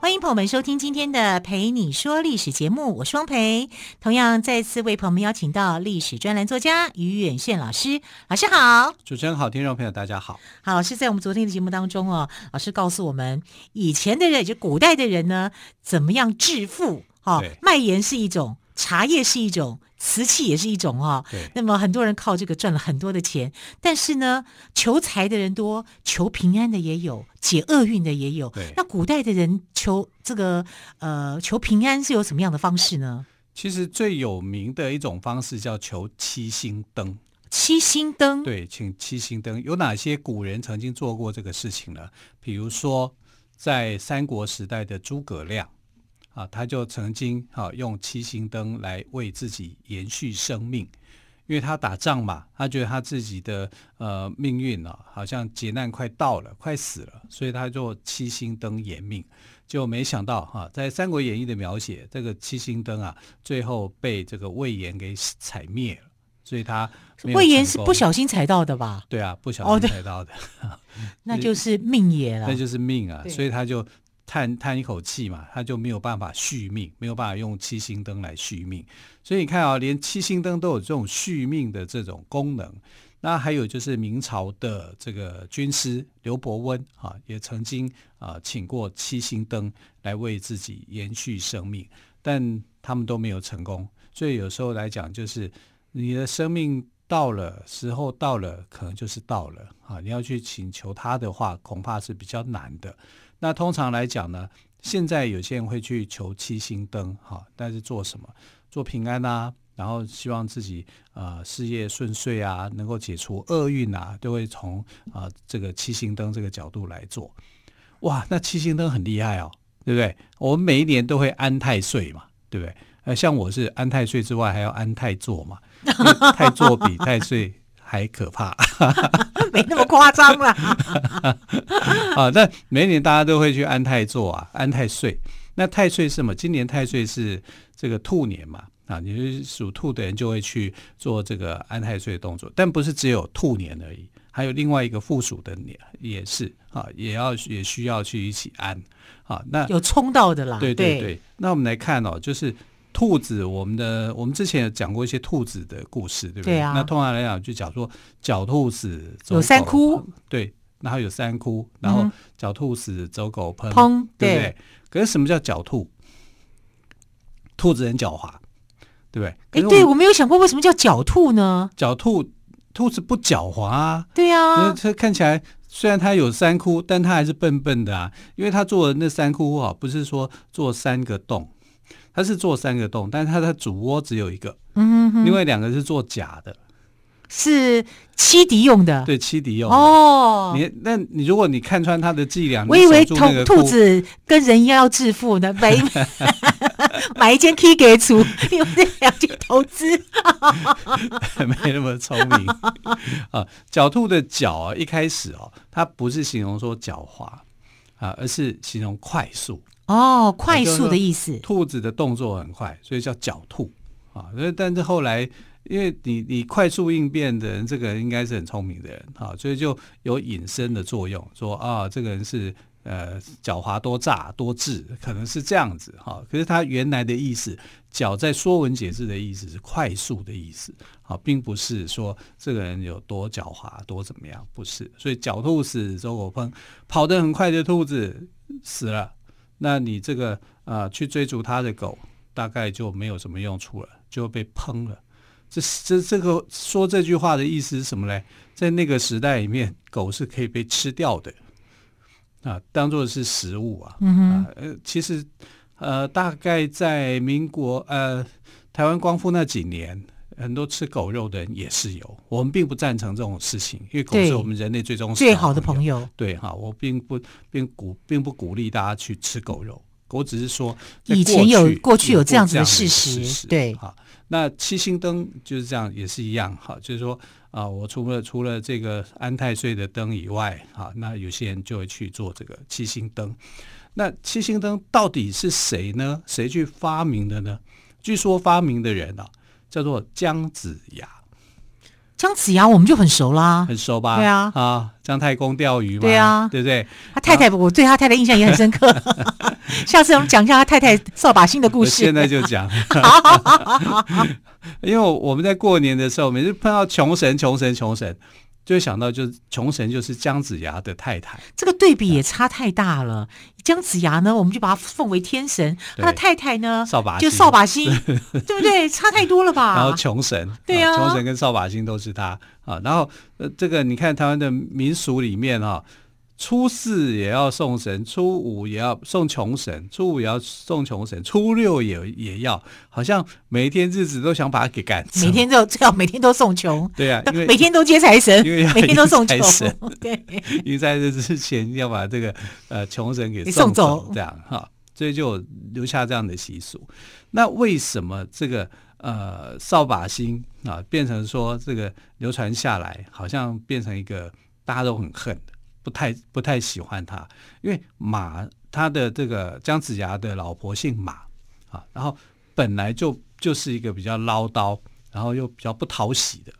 欢迎朋友们收听今天的《陪你说历史》节目，我是汪蓓。同样再次为朋友们邀请到历史专栏作家于远炫老师，老师好。主持人好，听众朋友大家好。好，老师在我们昨天的节目当中哦，老师告诉我们，以前的人，也就古代的人呢，怎么样致富？哦，卖盐是一种，茶叶是一种。瓷器也是一种哦，对。那么很多人靠这个赚了很多的钱，但是呢，求财的人多，求平安的也有，解厄运的也有。对。那古代的人求这个呃求平安是有什么样的方式呢？其实最有名的一种方式叫求七星灯。七星灯。对，请七星灯。有哪些古人曾经做过这个事情呢？比如说，在三国时代的诸葛亮。啊，他就曾经啊用七星灯来为自己延续生命，因为他打仗嘛，他觉得他自己的呃命运啊，好像劫难快到了，快死了，所以他就七星灯延命。就没想到哈、啊，在《三国演义》的描写，这个七星灯啊，最后被这个魏延给踩灭了，所以他魏延是不小心踩到的吧？对啊，不小心踩到的，哦、那就是命也 了，那就是命啊，所以他就。叹叹一口气嘛，他就没有办法续命，没有办法用七星灯来续命。所以你看啊，连七星灯都有这种续命的这种功能。那还有就是明朝的这个军师刘伯温啊，也曾经啊请过七星灯来为自己延续生命，但他们都没有成功。所以有时候来讲，就是你的生命到了时候到了，可能就是到了啊。你要去请求他的话，恐怕是比较难的。那通常来讲呢，现在有些人会去求七星灯，哈，但是做什么？做平安啊，然后希望自己啊、呃、事业顺遂啊，能够解除厄运啊，都会从啊、这个七星灯这个角度来做。哇，那七星灯很厉害哦，对不对？我们每一年都会安太岁嘛，对不对？呃，像我是安太岁之外，还要安太座嘛，太座比太岁。还可怕，没那么夸张啦。啊，那每年大家都会去安太座啊，安太岁。那太岁是什么？今年太岁是这个兔年嘛？啊，你是属兔的人就会去做这个安太岁的动作。但不是只有兔年而已，还有另外一个附属的年也是啊，也要也需要去一起安。啊，那有冲到的啦。对对对，对。那我们来看哦，就是。兔子，我们的我们之前有讲过一些兔子的故事，对不对？对啊。那通常来讲，就讲说狡兔死，有三窟，对，然后有三窟，然后狡兔死，走狗烹，烹，对不对？可是什么叫狡兔？兔子很狡猾，对不对？哎，对，我没有想过为什么叫狡兔呢？狡兔，兔子不狡猾啊。对啊。它看起来虽然它有三窟，但它还是笨笨的啊，因为它做的那三窟啊，不是说做三个洞。它是做三个洞，但是它的主窝只有一个，嗯哼哼，另外两个是做假的，是欺敌用的。对，欺敌用的。哦，你那你如果你看穿它的伎俩，我以为兔兔子跟人一样要致富呢，买 买一间 K 给出，用这两去投资，没那么聪明 啊。狡兔的狡啊，一开始哦，它不是形容说狡猾啊，而是形容快速。哦，快速的意思。兔子的动作很快，所以叫狡兔啊。所以但是后来，因为你你快速应变的人，这个人应该是很聪明的人啊，所以就有隐身的作用，说啊，这个人是呃狡猾多诈多智，可能是这样子哈。可是他原来的意思，狡在说文解字的意思是快速的意思啊，并不是说这个人有多狡猾多怎么样，不是。所以狡兔死，走狗烹，跑得很快的兔子死了。那你这个啊、呃，去追逐他的狗，大概就没有什么用处了，就被烹了。这这这个说这句话的意思是什么呢？在那个时代里面，狗是可以被吃掉的啊，当做是食物啊。嗯哼。呃，其实呃，大概在民国呃台湾光复那几年。很多吃狗肉的人也是有，我们并不赞成这种事情，因为狗是我们人类最终最好的朋友。对哈，我并不并鼓并不鼓励大家去吃狗肉，我只是说以前有过去有这样子的事实。对，哈，那七星灯就是这样，也是一样哈，就是说啊，我除了除了这个安太岁的灯以外，哈，那有些人就会去做这个七星灯。那七星灯到底是谁呢？谁去发明的呢？据说发明的人啊，叫做姜子牙。姜子牙我们就很熟啦，很熟吧？对啊，啊，姜太公钓鱼嘛，对啊，对不对？他太太，啊、我对他太太印象也很深刻。下次我们讲一下他太太扫把星的故事。现在就讲。因为我们在过年的时候，每次碰到穷神、穷神、穷神。就会想到，就是穷神就是姜子牙的太太，这个对比也差太大了。姜子牙呢，我们就把他奉为天神，他的太太呢，扫把就扫把星，对不对？差太多了吧？然后穷神，对啊，穷神跟扫把星都是他啊。然后呃，这个你看台湾的民俗里面哈。初四也要送神，初五也要送穷神，初五也要送穷神，初六也也要，好像每一天日子都想把它给赶走，每天都要每天都送穷，对啊，因为每天都接财神，因为 每天都送穷。神，对，因为在这之前要把这个呃穷神给送走，这样哈，所以就留下这样的习俗。那为什么这个呃扫把星啊变成说这个流传下来，好像变成一个大家都很恨的？不太不太喜欢他，因为马他的这个姜子牙的老婆姓马啊，然后本来就就是一个比较唠叨，然后又比较不讨喜的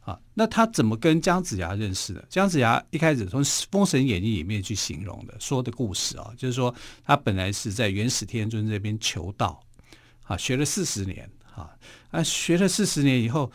啊。那他怎么跟姜子牙认识的？姜子牙一开始从《封神演义》里面去形容的说的故事啊，就是说他本来是在元始天尊这边求道啊，学了四十年啊，啊学了四十年以后，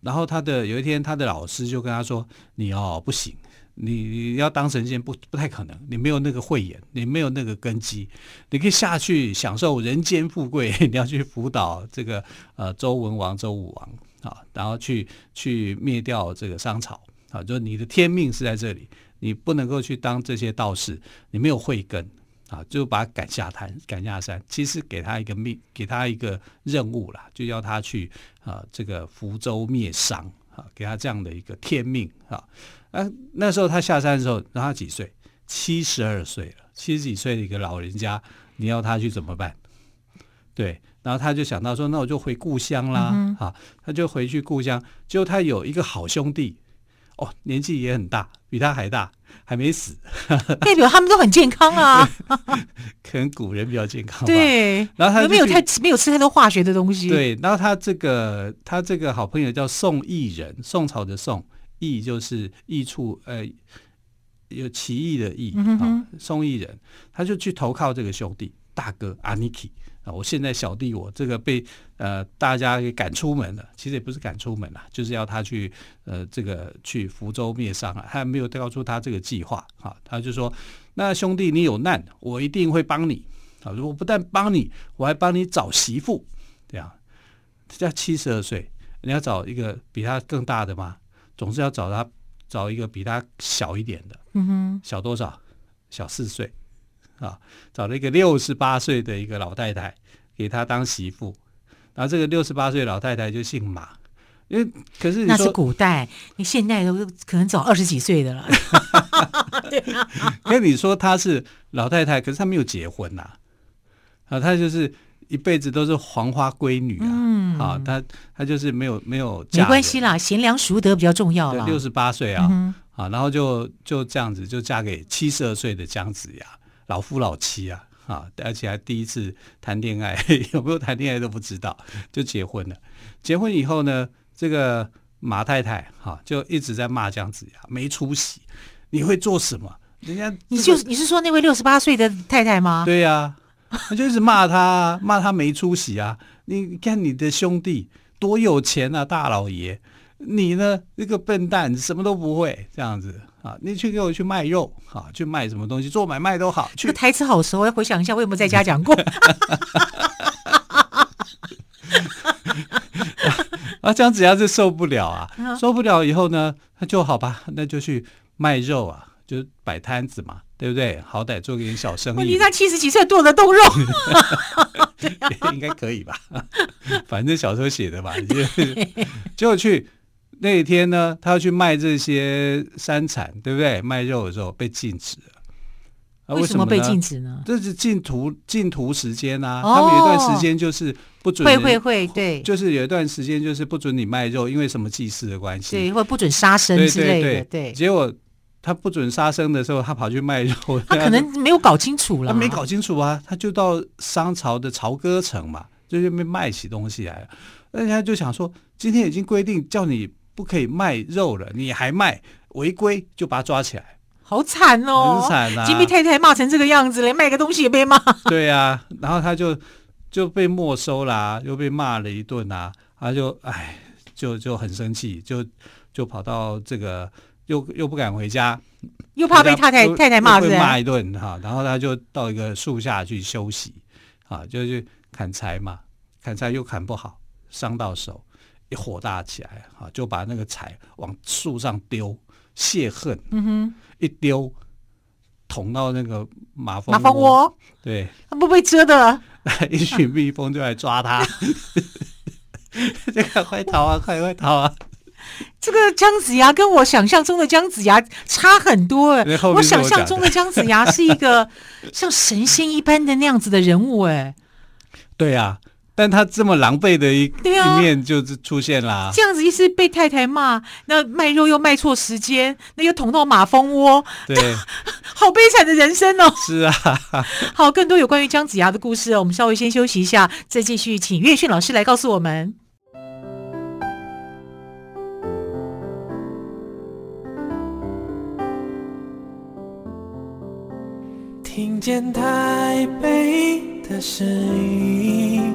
然后他的有一天他的老师就跟他说：“你哦不行。”你你要当神仙不不太可能，你没有那个慧眼，你没有那个根基，你可以下去享受人间富贵，你要去辅导这个呃周文王、周武王啊，然后去去灭掉这个商朝啊，就你的天命是在这里，你不能够去当这些道士，你没有慧根啊，就把他赶下坛、赶下山。其实给他一个命，给他一个任务啦，就要他去啊这个福州灭商啊，给他这样的一个天命啊。啊，那时候他下山的时候，让他几岁？七十二岁了，七十几岁的一个老人家，你要他去怎么办？对，然后他就想到说，那我就回故乡啦。嗯、啊，他就回去故乡，结果他有一个好兄弟，哦，年纪也很大，比他还大，还没死，代表他们都很健康啊。可能古人比较健康吧。对，然后他没有太没有吃太多化学的东西。对，然后他这个他这个好朋友叫宋义人，宋朝的宋。义就是义处，呃，有奇异的义啊。宋义人，他就去投靠这个兄弟大哥阿尼基啊。我现在小弟我这个被呃大家给赶出门了，其实也不是赶出门了，就是要他去呃这个去福州灭商啊。他还没有告诉他这个计划啊，他就说：那兄弟你有难，我一定会帮你啊。如果不但帮你，我还帮你找媳妇。这样，他叫七十二岁，你要找一个比他更大的吗？总是要找他找一个比他小一点的，嗯哼，小多少？小四岁啊！找了一个六十八岁的一个老太太给他当媳妇，然后这个六十八岁老太太就姓马，因为可是那是古代，你现在都可能找二十几岁的了。对啊，跟你说她是老太太，可是她没有结婚呐，啊，她就是。一辈子都是黄花闺女啊！嗯、啊，她她就是没有没有嫁。没关系啦，贤良淑德比较重要。六十八岁啊，嗯、啊，然后就就这样子就嫁给七十二岁的姜子牙，老夫老妻啊，啊，而且还第一次谈恋爱，有没有谈恋爱都不知道，就结婚了。结婚以后呢，这个马太太哈、啊、就一直在骂姜子牙没出息，你会做什么？人家、这个、你就你是说那位六十八岁的太太吗？对呀、啊。他就一直骂他，骂他没出息啊！你看你的兄弟多有钱啊，大老爷，你呢，那个笨蛋，什么都不会，这样子啊！你去给我去卖肉啊，去卖什么东西，做买卖都好。这个台词好熟，我要回想一下，我有没有在家讲过？啊，姜子牙是受不了啊，受不了以后呢，他就好吧，那就去卖肉啊，就摆摊子嘛。对不对？好歹做个点小生意。问题他七十几岁剁得动肉，应该可以吧？反正小时候写的吧，就。就去那一天呢，他要去卖这些山产，对不对？卖肉的时候被禁止了。为什么被禁止呢？这是禁屠禁屠时间啊！他们有一段时间就是不准会会会对，就是有一段时间就是不准你卖肉，因为什么祭祀的关系，对，或不准杀生之类的，对对对。结果他不准杀生的时候，他跑去卖肉，他可能没有搞清楚了，他没搞清楚啊，他就到商朝的朝歌城嘛，就那边卖起东西来了。人家就想说，今天已经规定叫你不可以卖肉了，你还卖，违规就把他抓起来，好惨哦，很惨啊！金碧太太骂成这个样子，连卖个东西也被骂。对呀、啊，然后他就就被没收啦、啊，又被骂了一顿啊，他就哎，就就很生气，就就跑到这个又又不敢回家，又怕被太太太太骂，被骂一顿哈，然后他就到一个树下去休息啊，就去砍柴嘛，砍柴又砍不好。伤到手，一火大起来啊，就把那个柴往树上丢泄恨。嗯哼，一丢捅到那个马蜂马蜂窝，对，他不被蛰的，一群蜜蜂就来抓它，这个快逃啊，快快逃啊！这个姜子牙跟我想象中的姜子牙差很多。哎，我想象中的姜子牙是一个 像神仙一般的那样子的人物哎，对呀。但他这么狼狈的一、啊、一面就是出现啦，这样子一是被太太骂，那卖肉又卖错时间，那又捅到马蜂窝，对，好悲惨的人生哦。是啊，好，更多有关于姜子牙的故事哦，我们稍微先休息一下，再继续请岳训老师来告诉我们。听见台北的声音。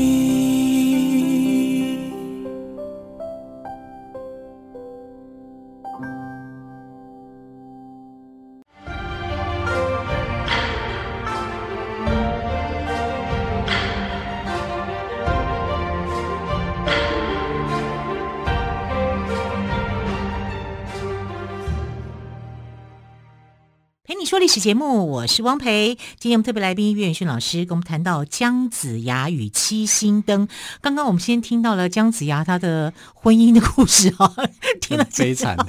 史节目，我是汪培。今天我们特别来宾岳远逊老师跟我们谈到姜子牙与七星灯。刚刚我们先听到了姜子牙他的婚姻的故事啊，听了悲惨的，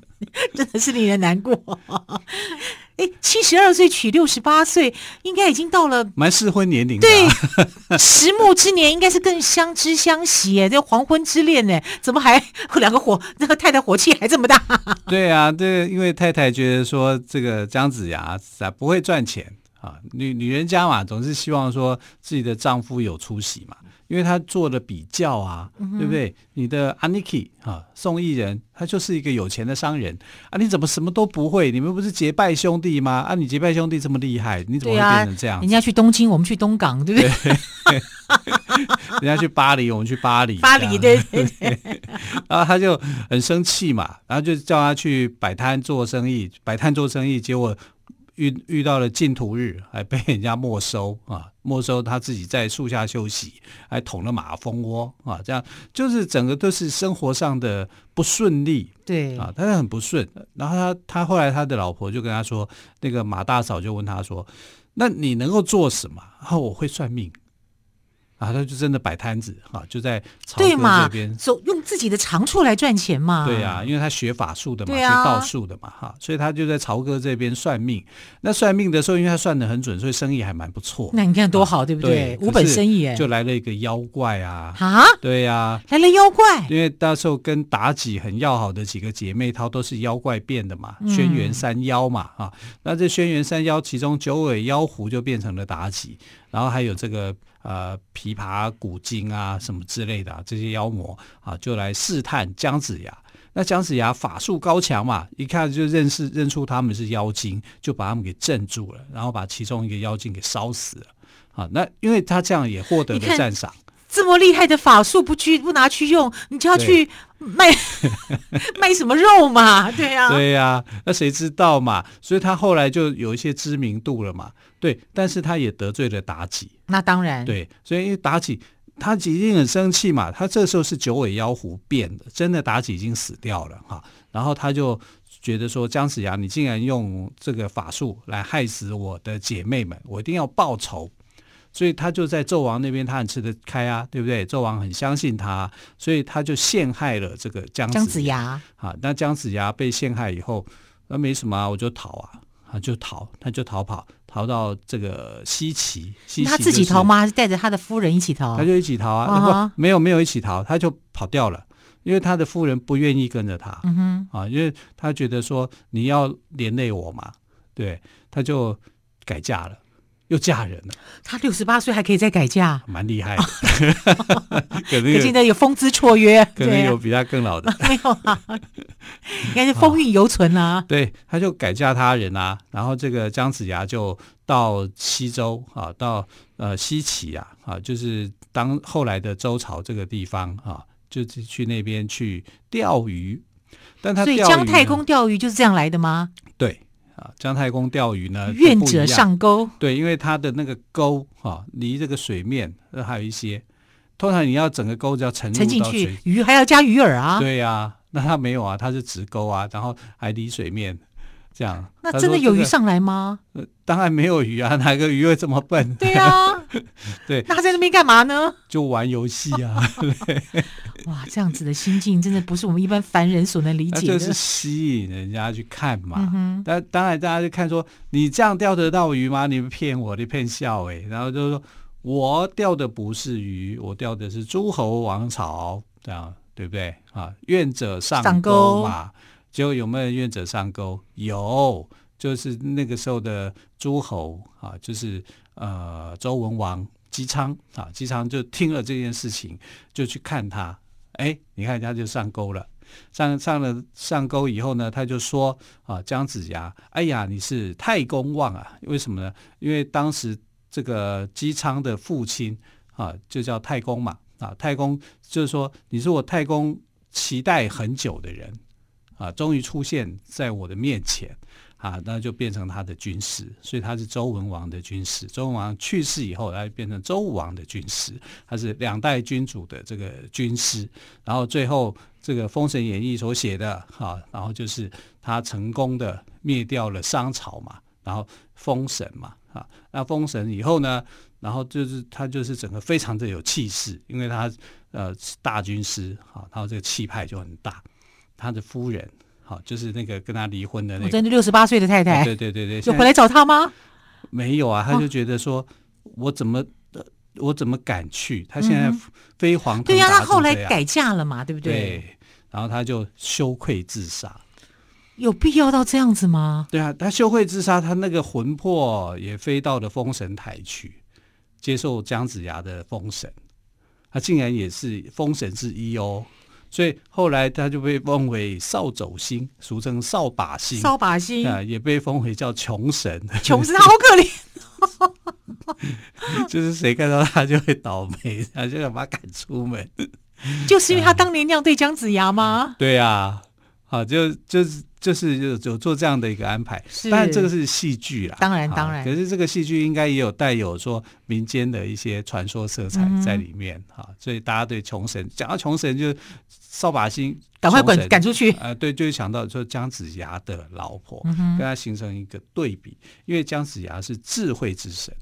真的是令人难过。哎，七十二岁娶六十八岁，应该已经到了蛮适婚年龄。对，迟暮之年应该是更相知相惜哎，这黄昏之恋呢，怎么还 两个火那个太太火气还这么大？对啊，对，因为太太觉得说这个姜子牙啊不会赚钱啊，女女人家嘛总是希望说自己的丈夫有出息嘛。因为他做了比较啊，嗯、对不对？你的 Aniki 啊，宋义人，他就是一个有钱的商人啊，你怎么什么都不会？你们不是结拜兄弟吗？啊，你结拜兄弟这么厉害，你怎么会变成这样？啊、人家去东京，我们去东港，对不对？对 人家去巴黎，我们去巴黎。巴黎，对对 对。然后他就很生气嘛，然后就叫他去摆摊做生意，摆摊做生意，结果。遇遇到了净土日，还被人家没收啊！没收他自己在树下休息，还捅了马蜂窝啊！这样就是整个都是生活上的不顺利，对啊，他是很不顺。然后他他后来他的老婆就跟他说，那个马大嫂就问他说：“那你能够做什么？”然后我会算命。啊，他就真的摆摊子哈，就在朝歌这边走，用自己的长处来赚钱嘛。对呀、啊，因为他学法术的嘛，啊、学道术的嘛，哈，所以他就在朝哥这边算命。那算命的时候，因为他算的很准，所以生意还蛮不错。那你看多好，啊、对不对？对，无本生意哎，就来了一个妖怪啊！啊，对呀、啊，来了妖怪。因为到时候跟妲己很要好的几个姐妹她都是妖怪变的嘛，轩辕三妖嘛，啊、嗯，那这轩辕三妖其中九尾妖狐就变成了妲己，然后还有这个。呃，琵琶、古今啊，什么之类的、啊、这些妖魔啊，就来试探姜子牙。那姜子牙法术高强嘛，一看就认识认出他们是妖精，就把他们给镇住了，然后把其中一个妖精给烧死了。啊，那因为他这样也获得了赞赏。这么厉害的法术不去不拿去用，你就要去卖 卖什么肉嘛？对呀、啊，对呀、啊，那谁知道嘛？所以他后来就有一些知名度了嘛。对，但是他也得罪了妲己。那当然，对，所以因为妲己，妲己一定很生气嘛。他这时候是九尾妖狐变的，真的妲己已经死掉了哈。然后他就觉得说，姜子牙，你竟然用这个法术来害死我的姐妹们，我一定要报仇。所以他就在纣王那边，他很吃得开啊，对不对？纣王很相信他，所以他就陷害了这个姜姜子牙啊。那姜子牙被陷害以后，那没什么啊，我就逃啊，啊就逃，他就逃跑，逃到这个西岐。西岐就是、他自己逃吗？还是带着他的夫人一起逃？他就一起逃啊，啊不没有没有一起逃，他就跑掉了。因为他的夫人不愿意跟着他，嗯哼，啊，因为他觉得说你要连累我嘛，对，他就改嫁了，又嫁人了。他六十八岁还可以再改嫁，蛮厉害的。可能现在有风姿绰约，可能有比他更老的，没有啊，应该是风韵犹存啊。对，他就改嫁他人啊，然后这个姜子牙就到西周啊，到呃西岐啊，啊，就是当后来的周朝这个地方啊。就是去那边去钓鱼，但他钓鱼，所以姜太公钓鱼就是这样来的吗？对啊，姜太公钓鱼呢，愿者上钩。对，因为他的那个钩哈，离这个水面还有一些，通常你要整个钩子要沉沉进去，鱼还要加鱼饵啊。对呀、啊，那他没有啊，他是直钩啊，然后还离水面。这样，那真的有鱼上来吗？呃，当然没有鱼啊，哪个鱼会这么笨？对啊，对，那他在那边干嘛呢？就玩游戏啊。哇，这样子的心境真的不是我们一般凡人所能理解的。就是吸引人家去看嘛。嗯。但当然，大家就看说，你这样钓得到鱼吗？你们骗我，你骗笑哎。然后就是说我钓的不是鱼，我钓的是诸侯王朝，这样对不对啊？愿者上钩嘛。结果有没有愿者上钩？有，就是那个时候的诸侯啊，就是呃周文王姬昌啊，姬昌就听了这件事情，就去看他。哎，你看他就上钩了，上上了上钩以后呢，他就说啊，姜子牙，哎呀，你是太公望啊？为什么呢？因为当时这个姬昌的父亲啊，就叫太公嘛啊，太公就是说你是我太公期待很久的人。啊，终于出现在我的面前，啊，那就变成他的军师，所以他是周文王的军师。周文王去世以后，他就变成周武王的军师，他是两代君主的这个军师。然后最后这个《封神演义》所写的，哈、啊，然后就是他成功的灭掉了商朝嘛，然后封神嘛，啊，那封神以后呢，然后就是他就是整个非常的有气势，因为他呃大军师，啊，然后这个气派就很大。他的夫人，好，就是那个跟他离婚的那个，真的六十八岁的太太，对对对对，就回来找他吗？没有啊，他就觉得说，我怎么，我怎么敢去？他现在飞黄腾达，对呀，他后来改嫁了嘛，对不对？对，然后他就羞愧自杀，有必要到这样子吗？对啊，他羞愧自杀，他那个魂魄也飞到了封神台去，接受姜子牙的封神，他竟然也是封神之一哦。所以后来他就被封为扫帚星，俗称扫把星。扫把星啊，也被封为叫穷神。穷神他好可怜，就是谁看到他就会倒霉，他就要把他赶出门。就是因为他当年那样对姜子牙吗？对呀、啊，好，就就是。就是有有做这样的一个安排，当然这个是戏剧啦，当然当然。可是这个戏剧应该也有带有说民间的一些传说色彩在里面哈、嗯，所以大家对穷神讲到穷神就扫把星，赶快滚赶出去。呃，对，就会想到说姜子牙的老婆，跟他形成一个对比，因为姜子牙是智慧之神，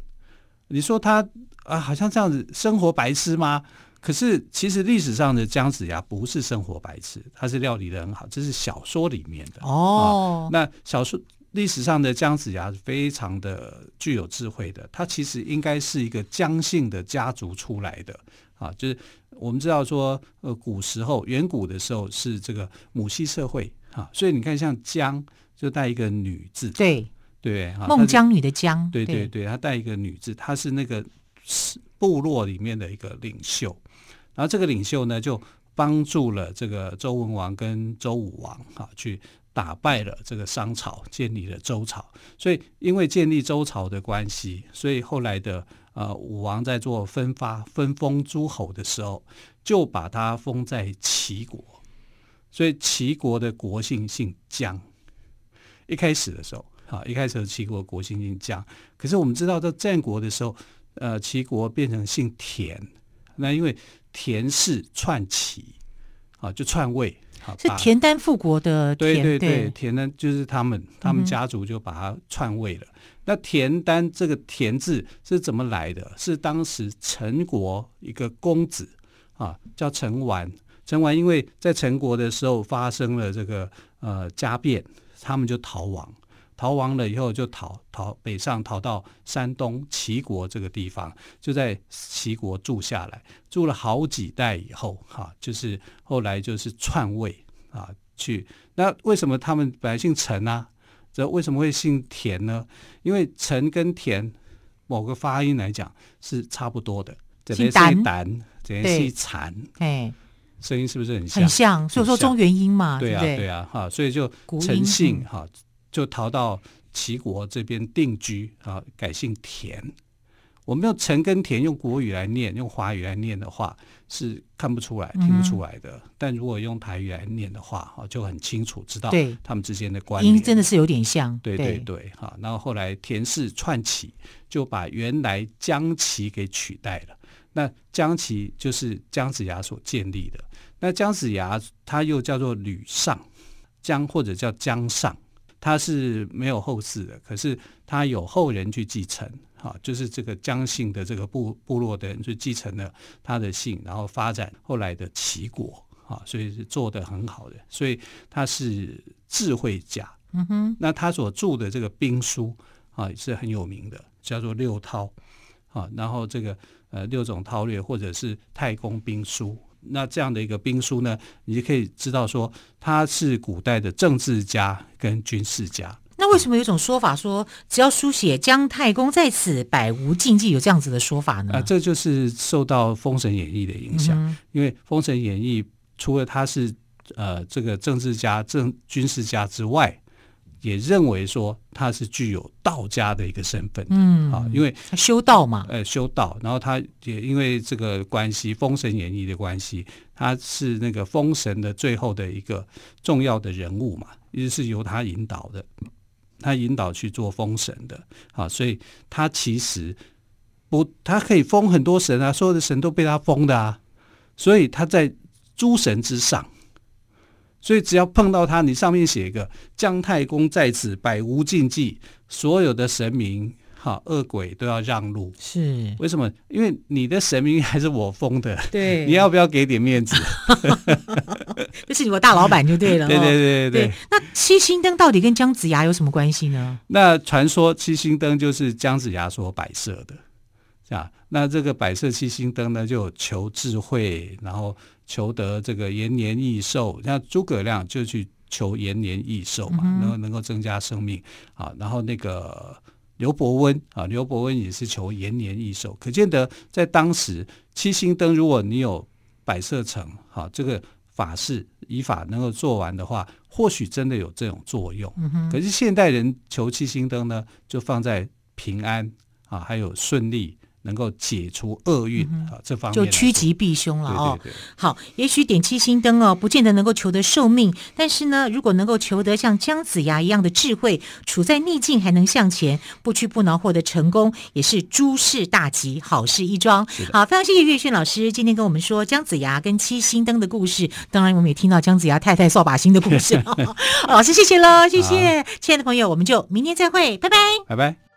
你说他啊，好像这样子生活白痴吗？可是，其实历史上的姜子牙不是生活白痴，他是料理的很好，这是小说里面的哦、啊。那小说历史上的姜子牙是非常的具有智慧的，他其实应该是一个姜姓的家族出来的啊。就是我们知道说，呃，古时候远古的时候是这个母系社会啊，所以你看像姜就带一个女字，对对，孟姜女的姜，对对对，她带一个女字，她是那个部落里面的一个领袖。然后这个领袖呢，就帮助了这个周文王跟周武王啊，去打败了这个商朝，建立了周朝。所以因为建立周朝的关系，所以后来的呃武王在做分发分封诸侯的时候，就把他封在齐国。所以齐国的国姓姓姜。一开始的时候，啊，一开始齐国国姓姓姜。可是我们知道，在战国的时候，呃，齐国变成姓田。那因为田氏篡齐，啊，就篡位。是田丹复国的田，对对对，田丹就是他们，他们家族就把他篡位了。嗯、那田丹这个田字是怎么来的？是当时陈国一个公子啊，叫陈完。陈完因为在陈国的时候发生了这个呃家变，他们就逃亡。逃亡了以后就逃逃北上，逃到山东齐国这个地方，就在齐国住下来，住了好几代以后，哈、啊，就是后来就是篡位啊，去那为什么他们本来姓陈啊？这为什么会姓田呢？因为陈跟田某个发音来讲是差不多的，这边是胆，这边是蚕，哎，声音是不是很像？很像，所以说中原音嘛，对啊，对啊，哈，所以就陈姓哈。就逃到齐国这边定居啊，改姓田。我们用陈跟田用国语来念，用华语来念的话是看不出来、听不出来的。嗯、但如果用台语来念的话，就很清楚知道他们之间的关系。音真的是有点像。对对对，哈。然后后来田氏串起，就把原来姜齐给取代了。那姜齐就是姜子牙所建立的。那姜子牙他又叫做吕尚，姜或者叫姜尚。他是没有后世的，可是他有后人去继承，哈，就是这个姜姓的这个部部落的人就继承了他的姓，然后发展后来的齐国，哈，所以是做得很好的，所以他是智慧家，嗯哼，那他所著的这个兵书啊也是很有名的，叫做六韬，啊，然后这个呃六种韬略或者是太公兵书。那这样的一个兵书呢，你就可以知道说他是古代的政治家跟军事家。那为什么有一种说法说，只要书写姜太公在此，百无禁忌，有这样子的说法呢？啊，这就是受到《封神演义》的影响，嗯、因为《封神演义》除了他是呃这个政治家、政军事家之外。也认为说他是具有道家的一个身份，嗯，啊，因为修道嘛，呃，修道，然后他也因为这个关系，《封神演义》的关系，他是那个封神的最后的一个重要的人物嘛，也是由他引导的，他引导去做封神的，啊，所以他其实不，他可以封很多神啊，所有的神都被他封的啊，所以他在诸神之上。所以只要碰到他，你上面写一个姜太公在此，百无禁忌，所有的神明哈恶鬼都要让路。是为什么？因为你的神明还是我封的，对，你要不要给点面子？这是你我大老板就对了。对对对对，对。那七星灯到底跟姜子牙有什么关系呢？那传说七星灯就是姜子牙所摆设的。啊，那这个摆设七星灯呢，就求智慧，然后求得这个延年益寿。像诸葛亮就去求延年益寿嘛，能够能够增加生命啊。然后那个刘伯温啊，刘伯温也是求延年益寿。可见得在当时七星灯，如果你有摆设成好这个法事以法能够做完的话，或许真的有这种作用。可是现代人求七星灯呢，就放在平安啊，还有顺利。能够解除厄运啊，这方面就趋吉避凶了哦。对对对，好，也许点七星灯哦，不见得能够求得寿命，但是呢，如果能够求得像姜子牙一样的智慧，处在逆境还能向前，不屈不挠获得成功，也是诸事大吉，好事一桩。好，非常谢谢岳轩老师今天跟我们说姜子牙跟七星灯的故事，当然我们也听到姜子牙太太扫把星的故事。老师谢谢喽，谢谢，亲爱的朋友，我们就明天再会，拜拜，拜拜。